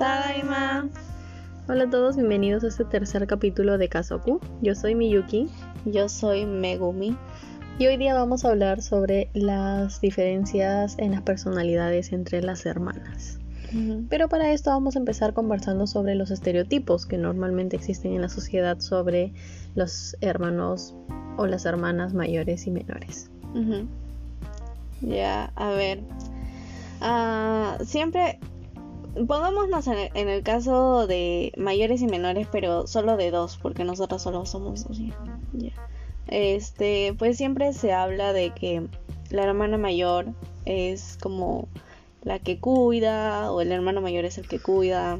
Tadaima. Hola a todos, bienvenidos a este tercer capítulo de Kazoku. Yo soy Miyuki Yo soy Megumi. y hoy día vamos a hablar sobre las diferencias en las personalidades entre las hermanas. Pero para esto vamos a empezar conversando sobre los estereotipos que normalmente existen en la sociedad sobre los hermanos o las hermanas mayores y menores. Ya, a ver. Ah, siempre pongámonos en en el caso de mayores y menores, pero solo de dos, porque nosotros solo somos dos. Este, pues siempre se habla de que la hermana mayor es como la que cuida, o el hermano mayor es el que cuida,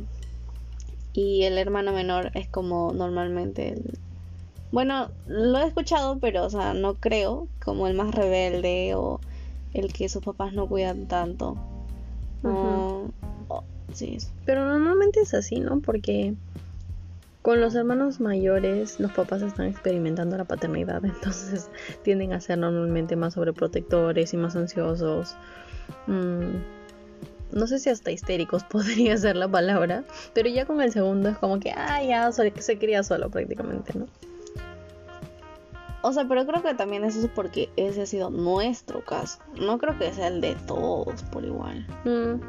y el hermano menor es como normalmente el, bueno, lo he escuchado, pero, o sea, no creo, como el más rebelde o el que sus papás no cuidan tanto. O- sí. Pero normalmente es así, ¿no? Porque con los hermanos mayores los papás están experimentando la paternidad, entonces tienden a ser normalmente más sobreprotectores y más ansiosos. Mm, no sé si hasta histéricos podría ser la palabra, pero ya con el segundo es como que, ah, ya se cría solo prácticamente, ¿no? O sea, pero creo que también eso es porque ese ha sido nuestro caso. No creo que sea el de todos por igual. Mm,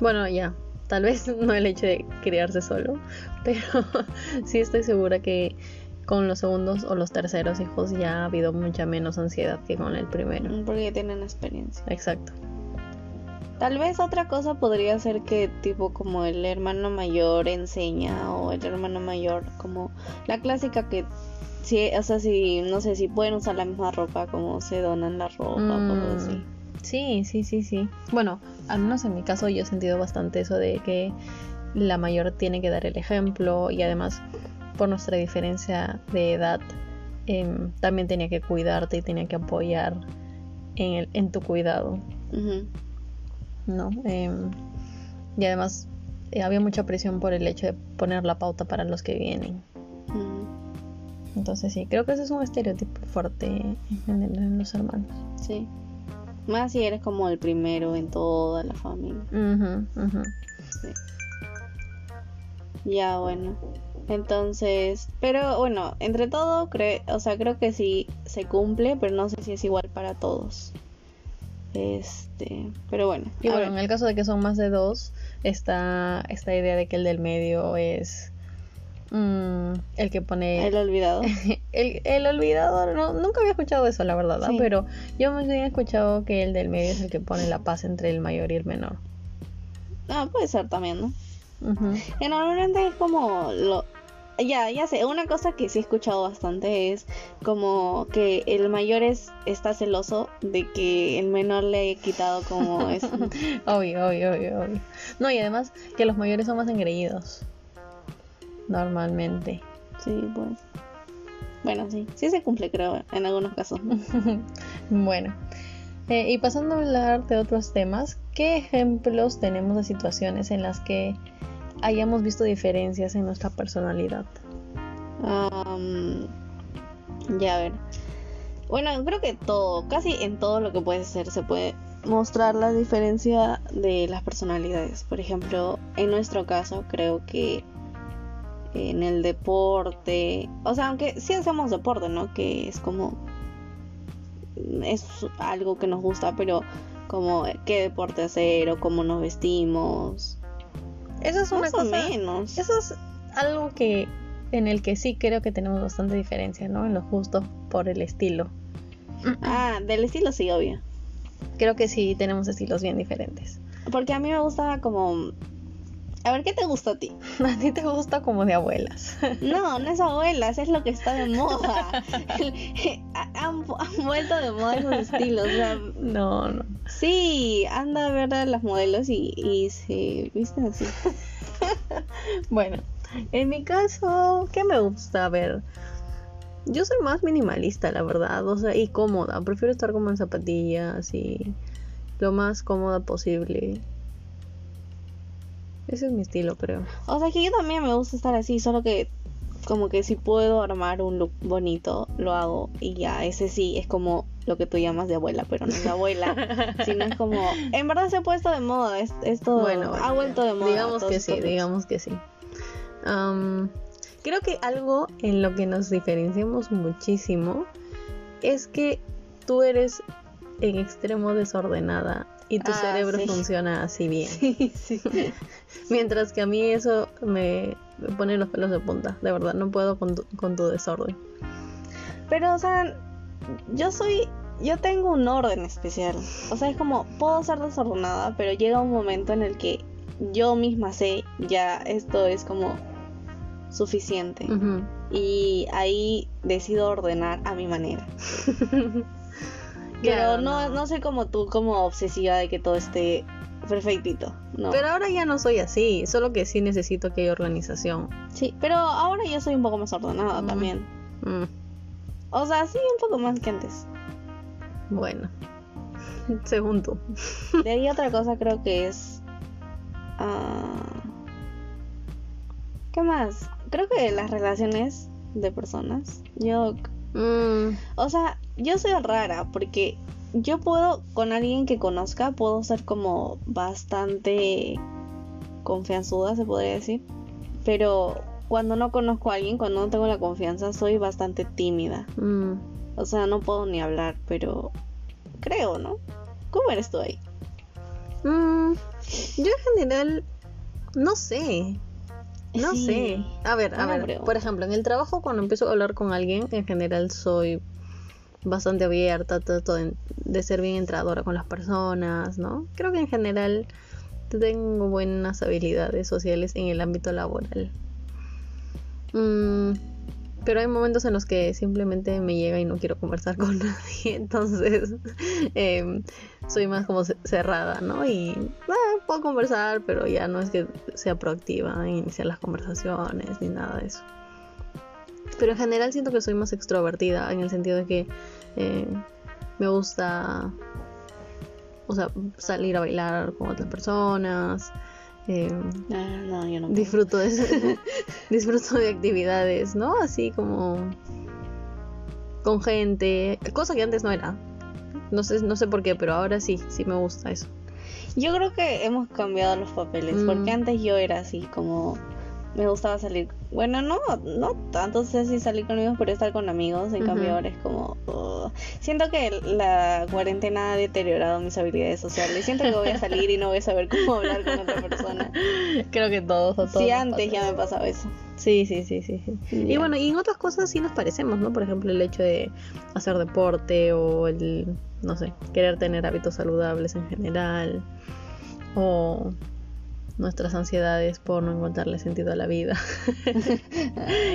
bueno, ya, tal vez no el hecho de criarse solo, pero sí estoy segura que con los segundos o los terceros hijos ya ha habido mucha menos ansiedad que con el primero. Porque tienen experiencia. Exacto. Tal vez otra cosa podría ser que tipo como el hermano mayor enseña o el hermano mayor como la clásica que si, o sea, si no sé si pueden usar la misma ropa como se donan la ropa o cosas así. Sí, sí, sí, sí. Bueno, al menos en mi caso yo he sentido bastante eso de que la mayor tiene que dar el ejemplo y además por nuestra diferencia de edad em, también tenía que cuidarte y tenía que apoyar en, el, en tu cuidado. ¿no? Em, y además eh, había mucha presión por el hecho de poner la pauta para los que vienen. Entonces sí, creo que ese es un estereotipo fuerte en en los hermanos. Sí. Más si eres como el primero en toda la familia. Ujú. Ya, bueno. Entonces, pero bueno, entre todo, creo, o sea, creo que sí se cumple, pero no sé si es igual para todos. Este, pero bueno. Y a bueno, ver. en el caso de que son más de dos, está esta idea de que el del medio es mm, el que pone... el olvidado. El, el olvidador, no, nunca había escuchado eso, la verdad. Sí. pero yo bien he escuchado que el del medio es el que pone la paz entre el mayor y el menor. Ah, puede ser también, ¿no? Normalmente es como lo ya, ya sé, una cosa que sí he escuchado bastante es como que el mayor es está celoso de que el menor le haya quitado como es Obvio, obvio, obvio, obvio. No, y además que los mayores son más engreídos. Normalmente. sí, pues. Bueno, sí, sí se cumple creo en algunos casos. ¿no? bueno. Eh, y pasando a hablar de otros temas, ¿qué ejemplos tenemos de situaciones en las que hayamos visto diferencias en nuestra personalidad? Ya a ver. Bueno, creo que todo, casi en todo lo que puede ser se puede mostrar la diferencia de las personalidades. Por ejemplo, en nuestro caso, creo que en el deporte, o sea, aunque sí hacemos deporte, ¿no? Que es como es algo que nos gusta, pero como qué deporte hacer o cómo nos vestimos, Eso es una más o menos. Eso es algo que en el que sí creo que tenemos bastante diferencia, ¿no? En los gustos por el estilo. Ah, del estilo sí, obvio. Creo que sí tenemos estilos bien diferentes. Porque a mí me gusta como... A ver, ¿qué te gusta a ti? A ti te gusta como de abuelas. No, no es abuelas, es lo que está de moda. Han vuelto de moda esos estilos. o sea, No, no. sí, anda a ver a las modelos y, y se visten así. Bueno, en mi caso, ¿qué me gusta? A ver, yo soy más minimalista, la verdad, o sea, y cómoda. Prefiero estar como en zapatillas y lo más cómoda posible. Ese es mi estilo, creo. O sea, que yo también me gusta estar así, solo que como que si puedo armar un look bonito, lo hago y ya, ese sí, es como lo que tú llamas de abuela, pero no es de abuela, sino es como, en verdad se ha puesto de moda, es- esto Bueno, ha vuelto de moda. Digamos que sí, digamos que sí. Am, creo que algo en lo que nos diferenciamos muchísimo es que tú eres en extremo desordenada y tu Ah, cerebro sí. funciona así bien. Sí, sí. Mientras que a mí eso me, me pone los pelos de punta, de verdad, no puedo con tu, con tu desorden. Pero, o sea, yo soy. Yo tengo un orden especial. O sea, es como, puedo ser desordenada, pero llega un momento en el que yo misma sé, ya esto es como suficiente. Y ahí decido ordenar a mi manera. Pero no, no soy como tú, como obsesiva de que todo esté perfectito. No. Pero ahora ya no soy así, solo que sí necesito que haya organización. sí, pero ahora yo soy un poco más ordenada Mm. también. Mm, O sea, sí, un poco más que antes. bueno, según tú. De ahí otra cosa creo que es... ah, ¿Qué más? Creo que las relaciones de personas. Yo... Mm, O sea, yo soy rara porque yo puedo, con alguien que conozca, puedo ser como bastante confianzuda, se podría decir. Pero cuando no conozco a alguien, cuando no tengo la confianza, soy bastante tímida. mm. O sea, no puedo ni hablar, pero creo, ¿no? ¿Cómo eres tú ahí? Mm, yo en general no sé. No Sí. sé. A ver, a ver. Por ejemplo, en el trabajo cuando empiezo a hablar con alguien, en general soy bastante abierta, trato de, de ser bien entradora con las personas, ¿no? Creo que en general tengo buenas habilidades sociales en el ámbito laboral. Mm, pero hay momentos en los que simplemente me llega y no quiero conversar con nadie, entonces em, soy más como ce- cerrada, ¿no? Y ah, puedo conversar, pero ya no es que sea proactiva en iniciar las conversaciones ni nada de eso. Pero en general siento que soy más extrovertida en el sentido de que eh, me gusta, o sea, salir a bailar con otras personas. Em, Ah, no, yo no. disfruto de disfruto de actividades, ¿no? Así como con gente, cosa que antes no era. No sé, no sé por qué, pero ahora sí, sí me gusta eso. Yo creo que hemos cambiado los papeles, Mm. porque antes yo era así como me gustaba salir. Bueno, no, no tanto sé si salir con amigos, pero estar con amigos. En Ujú. cambio ahora es como siento que la cuarentena ha deteriorado mis habilidades sociales. Siento que voy a salir y no voy a saber cómo hablar con otra persona. Creo que todos, a todos. Si nos antes ya me pasaba eso. Sí, sí, sí, sí. sí. Y bueno, y en otras cosas sí nos parecemos, ¿no? Por ejemplo, el hecho de hacer deporte o el, no sé, querer tener hábitos saludables en general. O nuestras ansiedades por no encontrarle sentido a la vida.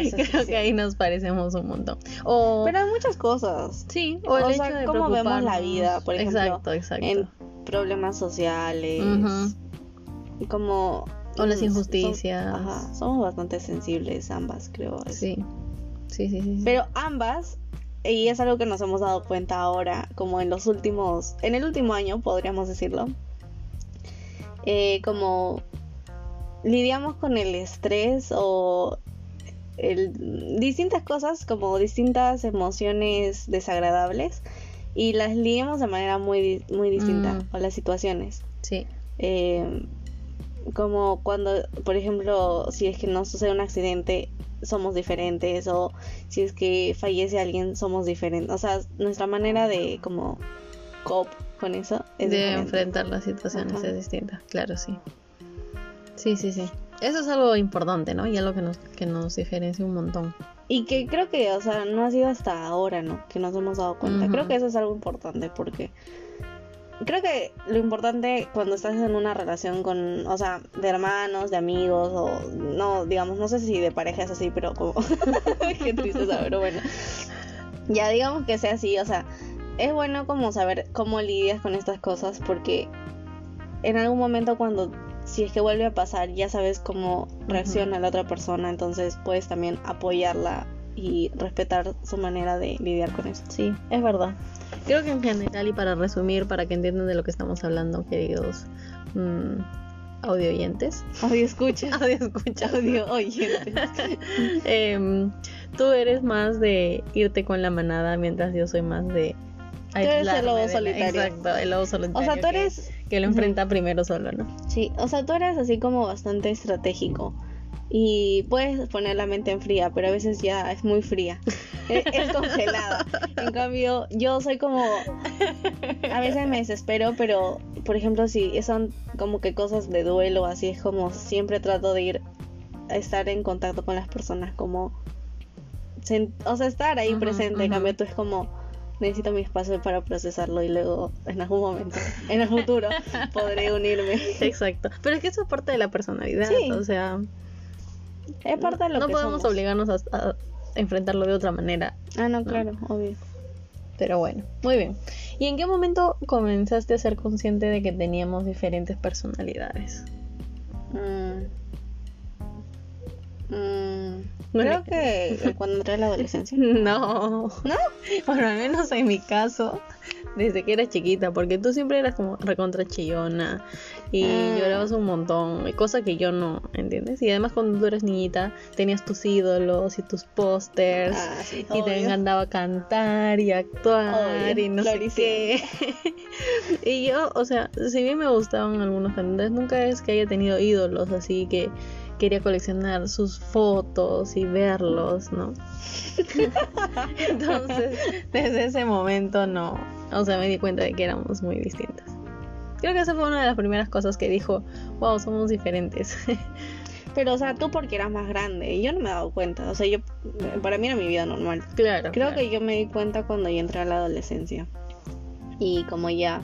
Sí, Creo sí. que ahí nos parecemos un montón. O, Pero hay muchas cosas. sí, o el o hecho sea, de cómo vemos la vida, por ejemplo, Exacto, exacto. En problemas sociales. Y como O las injusticias. ajá, somos bastante sensibles ambas, creo. Sí, sí, sí. sí. Pero ambas, y es algo que nos hemos dado cuenta ahora, como en los últimos, en el último año, podríamos decirlo, eh, como lidiamos con el estrés o el, distintas cosas, como distintas emociones desagradables, y las lidiamos de manera muy, muy distinta, Mm. o las situaciones. Sí. Eh, como cuando, por ejemplo, si es que nos sucede un accidente, somos diferentes, o si es que fallece alguien, somos diferentes. O sea, nuestra manera de como cope con eso es de diferente. enfrentar las situaciones Ajá. es distinta, claro, sí. Sí, sí, sí. Eso es algo importante, ¿no? Y algo que nos, que nos diferencia un montón. Y que creo que, o sea, no ha sido hasta ahora, ¿no? Que nos hemos dado cuenta. Creo que eso es algo importante porque creo que lo importante cuando estás en una relación con, o sea, de hermanos, de amigos o no, digamos, no sé si de pareja es así, pero como qué tristeza, pero bueno. Ya digamos que sea así, o sea, es bueno como saber cómo lidias con estas cosas porque en algún momento cuando si es que vuelve a pasar, ya sabes cómo reacciona la otra persona, entonces puedes también apoyarla y respetar su manera de lidiar con eso. Sí, es verdad. Creo que en general, y para resumir, para que entiendan de lo que estamos hablando, queridos mm, audio oyentes, Audio escucha. audio escucha, Audio oyente. Em, tú eres más de irte con la manada, mientras yo soy más de Tú eres el lobo la- solitario. Exacto, el lobo solitario. O sea, tú eres... Que, lo enfrenta primero solo, ¿no? Sí, o sea, tú eres así como bastante estratégico. Y puedes poner la mente en fría, pero a veces ya es muy fría. Es, es congelada. En cambio, yo soy como. A veces me desespero, pero por ejemplo, si son como que cosas de duelo, así es como siempre trato de ir a estar en contacto con las personas, como. O sea, estar ahí presente. En cambio, tú es como. Necesito mi espacio para procesarlo y luego, en algún momento, en el futuro, podré unirme. Exacto. Pero es que eso es parte de la personalidad. Sí. O sea, Es parte de lo no que podemos somos. obligarnos a, a enfrentarlo de otra manera. Ah, no, claro, obvio. Pero bueno, muy bien. ¿Y en qué momento comenzaste a ser consciente de que teníamos diferentes personalidades? Mm. Mm. Creo que cuando entré a la adolescencia. No. ¿No? Bueno, al menos en mi caso, desde que era chiquita, porque tú siempre eras como recontra chillona y Ah. llorabas un montón, cosa que yo no, ¿entiendes? Y además cuando tú eras niñita tenías tus ídolos y tus pósters Ah, sí, y te obvio. encantaba cantar y actuar Obvio, y no sé qué. y yo, o sea, si bien me gustaban algunos cantantes, nunca es que haya tenido ídolos, así que quería coleccionar sus fotos y verlos, ¿no? Entonces, desde ese momento no, o sea, me di cuenta de que éramos muy distintas. Creo que esa fue una de las primeras cosas que dijo, wow, somos diferentes. Pero, o sea, tú porque eras más grande. Y yo no me he dado cuenta. O sea, yo. Para mí era mi vida normal. claro. Creo claro. que yo me di cuenta cuando ya entré a la adolescencia. Y como ya.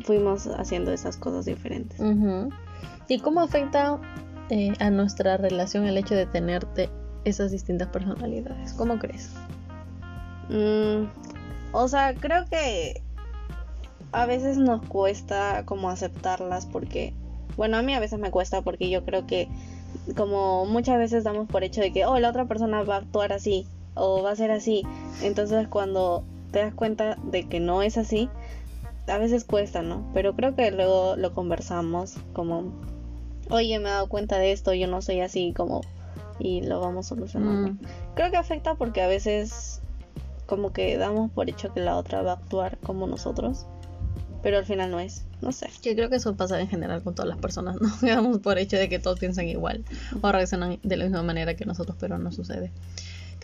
Fuimos haciendo esas cosas diferentes. Ujú. ¿Y cómo afecta eh, a nuestra relación el hecho de tenerte esas distintas personalidades? ¿Cómo crees? Mm, o sea, creo que a veces nos cuesta como aceptarlas porque, bueno, a mí a veces me cuesta porque yo creo que como muchas veces damos por hecho de que, oh, la otra persona va a actuar así o va a ser así. Entonces cuando te das cuenta de que no es así, a veces cuesta, ¿no? Pero creo que luego lo conversamos como, oye, me he dado cuenta de esto, yo no soy así, como, y lo vamos solucionando. Mm, Creo que afecta porque a veces como que damos por hecho que la otra va a actuar como nosotros, pero al final no es. No sé. que creo que eso pasa en general con todas las personas, ¿no? Damos por hecho de que todos piensan igual o reaccionan de la misma manera que nosotros, pero no sucede.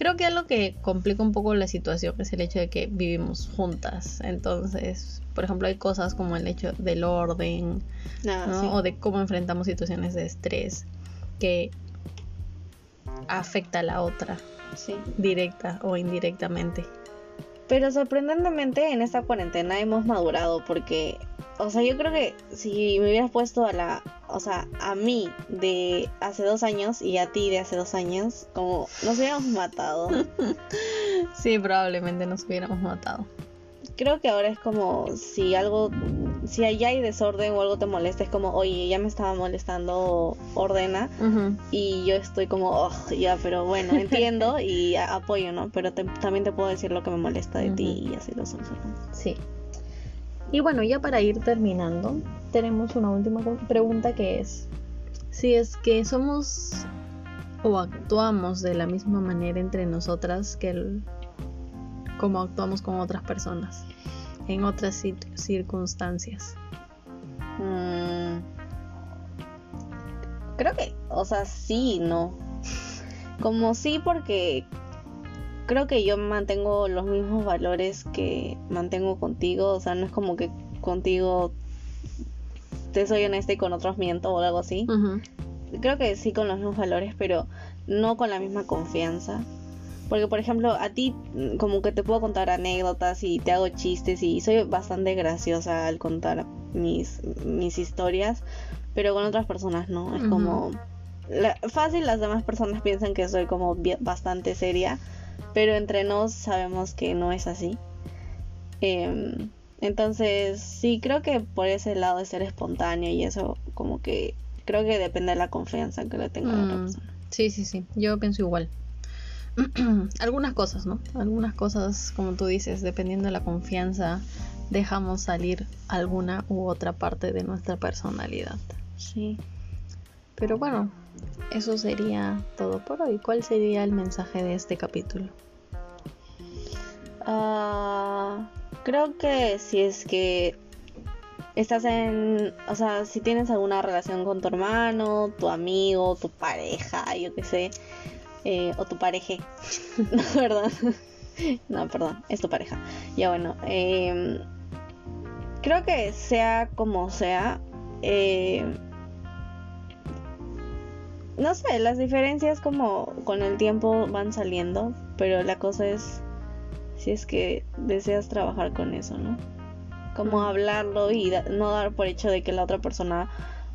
Creo que algo que complica un poco la situación es el hecho de que vivimos juntas. Entonces, por ejemplo, hay cosas como el hecho del orden, sí. o de cómo enfrentamos situaciones de estrés que afecta a la otra, sí. directa o indirectamente. Pero sorprendentemente en esta cuarentena hemos madurado porque, o sea, yo creo que si me hubieras puesto a la, o sea, a mí de hace dos años y a ti de hace dos años, como nos hubiéramos matado. Sí, probablemente nos hubiéramos matado. creo que ahora es como si algo, si allá hay desorden o algo te molesta, es como, oye, ya me estaba molestando, ordena. Y yo estoy como, oh, ya, pero bueno, entiendo y apoyo, ¿no? Pero te- también te puedo decir lo que me molesta de ti y así lo solucionamos. Sí. Y bueno, ya para ir terminando, tenemos una última pregunta que es, si es que somos o actuamos de la misma manera entre nosotras que el, como actuamos con otras personas, en otras cir- circunstancias. Mm, creo que, o sea, sí, no. Como sí, porque creo que yo mantengo los mismos valores que mantengo contigo. O sea, no es como que contigo te soy honesta y con otros miento o algo así. Creo que sí con los mismos valores, pero no con la misma confianza. Porque, por ejemplo, a ti mm, como que te puedo contar anécdotas y te hago chistes y soy bastante graciosa al contar mis, mis historias, pero con otras personas no. Es como... la- fácil las demás personas piensan que soy como bastante seria, pero entre nos sabemos que no es así. Em, entonces, sí, creo que por ese lado de ser espontáneo y eso, como que creo que depende de la confianza que le tenga a la otra Mm, persona. Sí, sí, sí, yo pienso igual. Algunas cosas, ¿no? Algunas cosas, como tú dices, dependiendo de la confianza, dejamos salir alguna u otra parte de nuestra personalidad. Sí. Pero bueno, eso sería todo por hoy. ¿Cuál sería el mensaje de este capítulo? Ah, Creo que si es que estás en, o sea, si tienes alguna relación con tu hermano, tu amigo, tu pareja, yo qué sé, eh, o tu pareja, no, ¿verdad? no, perdón, es tu pareja. Ya bueno, em, creo que sea como sea, eh, no sé, las diferencias como con el tiempo van saliendo, pero la cosa es si es que deseas trabajar con eso, ¿no? Como hablarlo y no dar por hecho de que la otra persona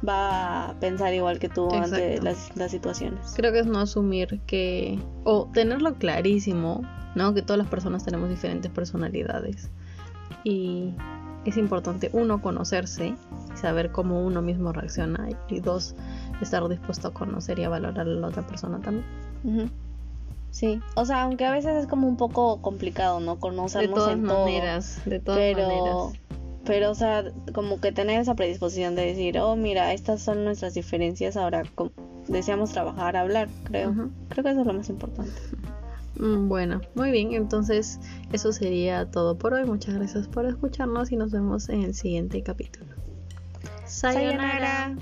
va a pensar igual que tú ante las, situaciones. Creo que es no asumir que, o tenerlo clarísimo, ¿no? Que todas las personas tenemos diferentes personalidades. Y es importante, uno, conocerse y saber cómo uno mismo reacciona. Y dos, estar dispuesto a conocer y a valorar a la otra persona también. Sí, o sea, aunque a veces es como un poco complicado, ¿no? Conocernos de todas maneras, de todas pero, maneras. Pero, o sea, como que tener esa predisposición de decir, oh, mira, estas son nuestras diferencias, ahora deseamos trabajar, hablar, creo. Creo que eso es lo más importante. Mm, bueno, muy bien, entonces eso sería todo por hoy. Muchas gracias por escucharnos y nos vemos en el siguiente capítulo. Sayonara.